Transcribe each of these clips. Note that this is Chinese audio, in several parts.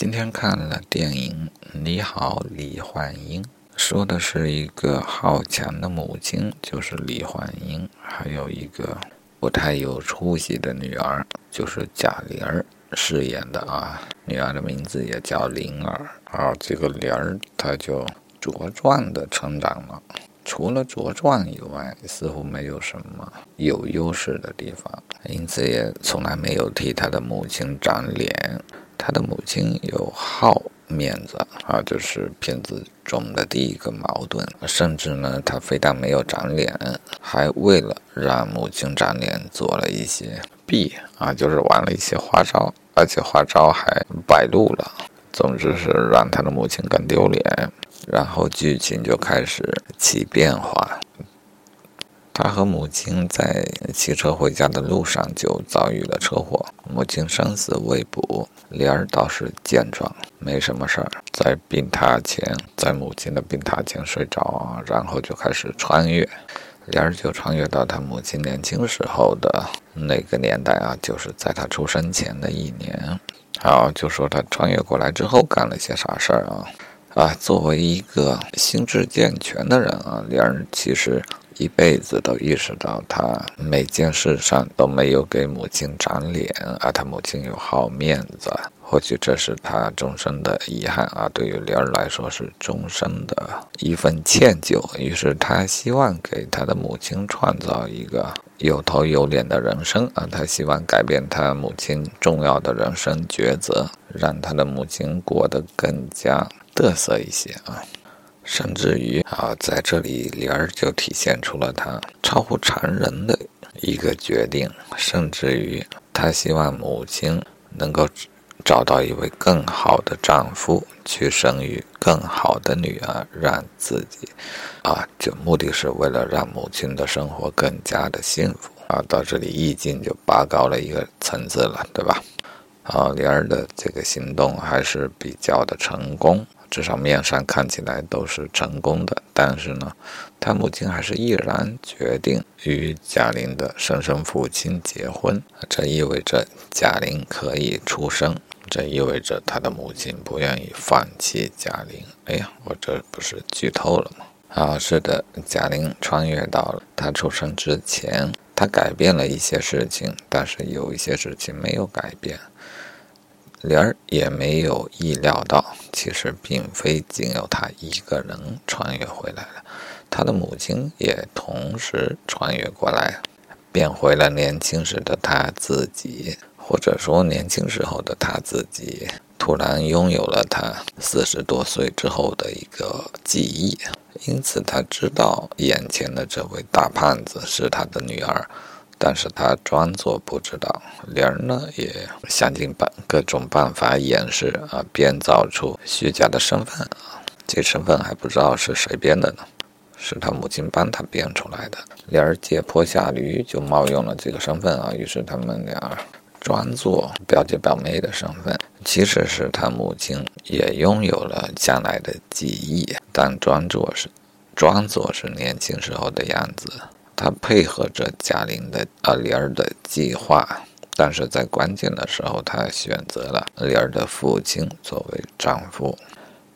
今天看了电影《你好，李焕英》，说的是一个好强的母亲，就是李焕英，还有一个不太有出息的女儿，就是贾玲儿饰演的啊。女儿的名字也叫灵儿，啊这个玲儿她就茁壮的成长了。除了茁壮以外，似乎没有什么有优势的地方，因此也从来没有替她的母亲长脸。他的母亲有好面子啊，就是片子中的第一个矛盾。甚至呢，他非但没有长脸，还为了让母亲长脸，做了一些弊啊，就是玩了一些花招，而且花招还败露了。总之是让他的母亲更丢脸。然后剧情就开始起变化。他和母亲在骑车回家的路上就遭遇了车祸，母亲生死未卜。莲儿倒是健壮，没什么事儿，在病榻前，在母亲的病榻前睡着啊，然后就开始穿越，莲儿就穿越到他母亲年轻时候的那个年代啊，就是在他出生前的一年。好，就说他穿越过来之后干了些啥事儿啊？啊，作为一个心智健全的人啊，莲儿其实。一辈子都意识到，他每件事上都没有给母亲长脸，而他母亲又好面子，或许这是他终生的遗憾啊。对于莲儿来说，是终生的一份歉疚。于是他希望给他的母亲创造一个有头有脸的人生啊，他希望改变他母亲重要的人生抉择，让他的母亲过得更加得瑟一些啊。甚至于啊，在这里，莲儿就体现出了他超乎常人的一个决定。甚至于，他希望母亲能够找到一位更好的丈夫，去生育更好的女儿，让自己啊，就目的是为了让母亲的生活更加的幸福啊。到这里，意境就拔高了一个层次了，对吧？啊，莲儿的这个行动还是比较的成功。至少面上看起来都是成功的，但是呢，他母亲还是毅然决定与贾玲的生身父亲结婚。这意味着贾玲可以出生，这意味着他的母亲不愿意放弃贾玲。哎呀，我这不是剧透了吗？啊，是的，贾玲穿越到了他出生之前，他改变了一些事情，但是有一些事情没有改变。莲儿也没有意料到，其实并非仅有他一个人穿越回来了，他的母亲也同时穿越过来，变回了年轻时的他自己，或者说年轻时候的他自己，突然拥有了他四十多岁之后的一个记忆，因此他知道眼前的这位大胖子是他的女儿。但是他装作不知道，莲儿呢也想尽办各种办法掩饰啊，编造出虚假的身份啊，这身份还不知道是谁编的呢，是他母亲帮他编出来的。莲儿借坡下驴就冒用了这个身份啊，于是他们俩装作表姐表妹的身份，其实是他母亲也拥有了将来的记忆，但装作是装作是年轻时候的样子。他配合着贾玲的啊玲儿的计划，但是在关键的时候，他选择了玲儿的父亲作为丈夫，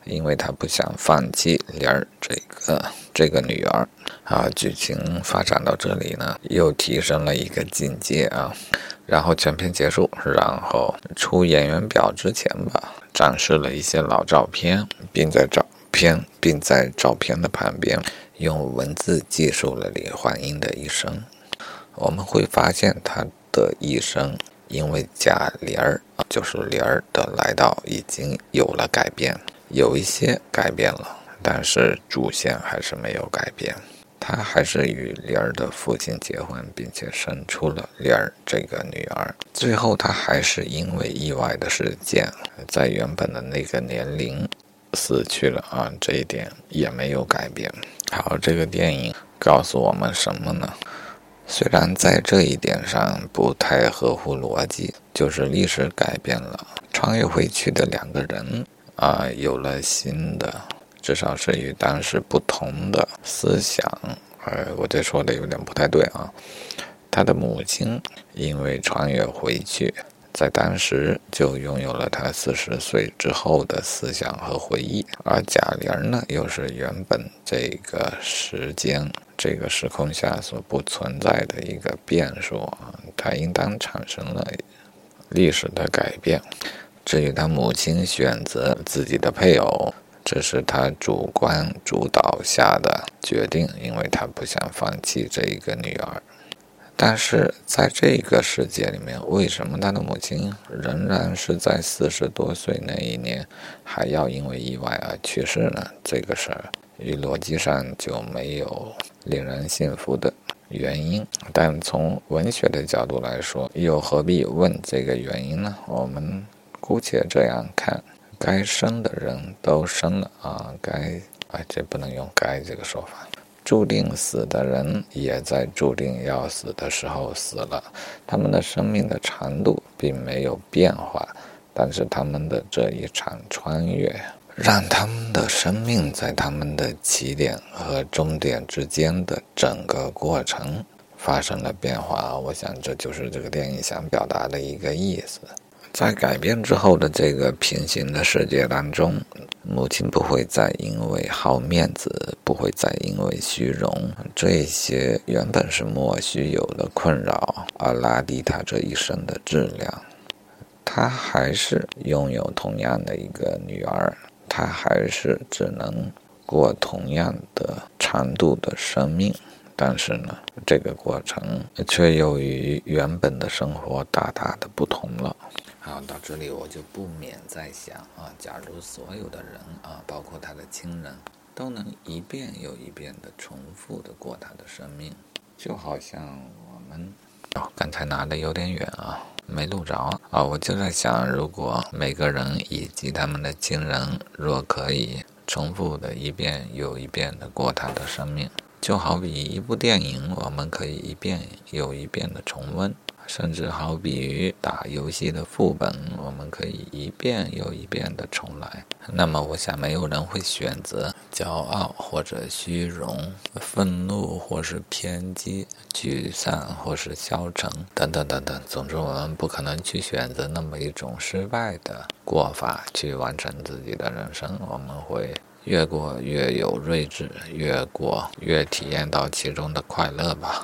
因为他不想放弃玲儿这个这个女儿。啊，剧情发展到这里呢，又提升了一个境界啊。然后全片结束，然后出演员表之前吧，展示了一些老照片，并在照片并在照片的旁边。用文字记述了李焕英的一生，我们会发现她的一生因为贾玲儿，就是玲儿的来到，已经有了改变，有一些改变了，但是主线还是没有改变。她还是与玲儿的父亲结婚，并且生出了玲儿这个女儿。最后，她还是因为意外的事件，在原本的那个年龄死去了啊，这一点也没有改变。好，这个电影告诉我们什么呢？虽然在这一点上不太合乎逻辑，就是历史改变了，穿越回去的两个人啊，有了新的，至少是与当时不同的思想。呃，我这说的有点不太对啊。他的母亲因为穿越回去，在当时就拥有了他四十岁之后的思想和回忆，而贾玲呢，又是原本这个时间、这个时空下所不存在的一个变数啊，它应当产生了历史的改变。至于他母亲选择自己的配偶，这是他主观主导下的决定，因为他不想放弃这一个女儿。但是在这个世界里面，为什么他的母亲仍然是在四十多岁那一年还要因为意外而去世呢？这个事儿与逻辑上就没有令人信服的原因。但从文学的角度来说，又何必问这个原因呢？我们姑且这样看：该生的人都生了啊，该……哎，这不能用“该”这个说法。注定死的人也在注定要死的时候死了，他们的生命的长度并没有变化，但是他们的这一场穿越，让他们的生命在他们的起点和终点之间的整个过程发生了变化。我想这就是这个电影想表达的一个意思。在改变之后的这个平行的世界当中，母亲不会再因为好面子，不会再因为虚荣这些原本是莫须有的困扰而拉低她这一生的质量。她还是拥有同样的一个女儿，她还是只能过同样的长度的生命，但是呢，这个过程却又与原本的生活大大的不同了。好，到这里我就不免在想啊，假如所有的人啊，包括他的亲人，都能一遍又一遍的重复的过他的生命，就好像我们哦，刚才拿的有点远啊，没录着啊，我就在想，如果每个人以及他们的亲人若可以重复的一遍又一遍的过他的生命，就好比一部电影，我们可以一遍又一遍的重温。甚至好比于打游戏的副本，我们可以一遍又一遍的重来。那么，我想没有人会选择骄傲或者虚荣、愤怒或是偏激、沮丧或是消沉等等等等。总之，我们不可能去选择那么一种失败的过法去完成自己的人生。我们会越过越有睿智，越过越体验到其中的快乐吧。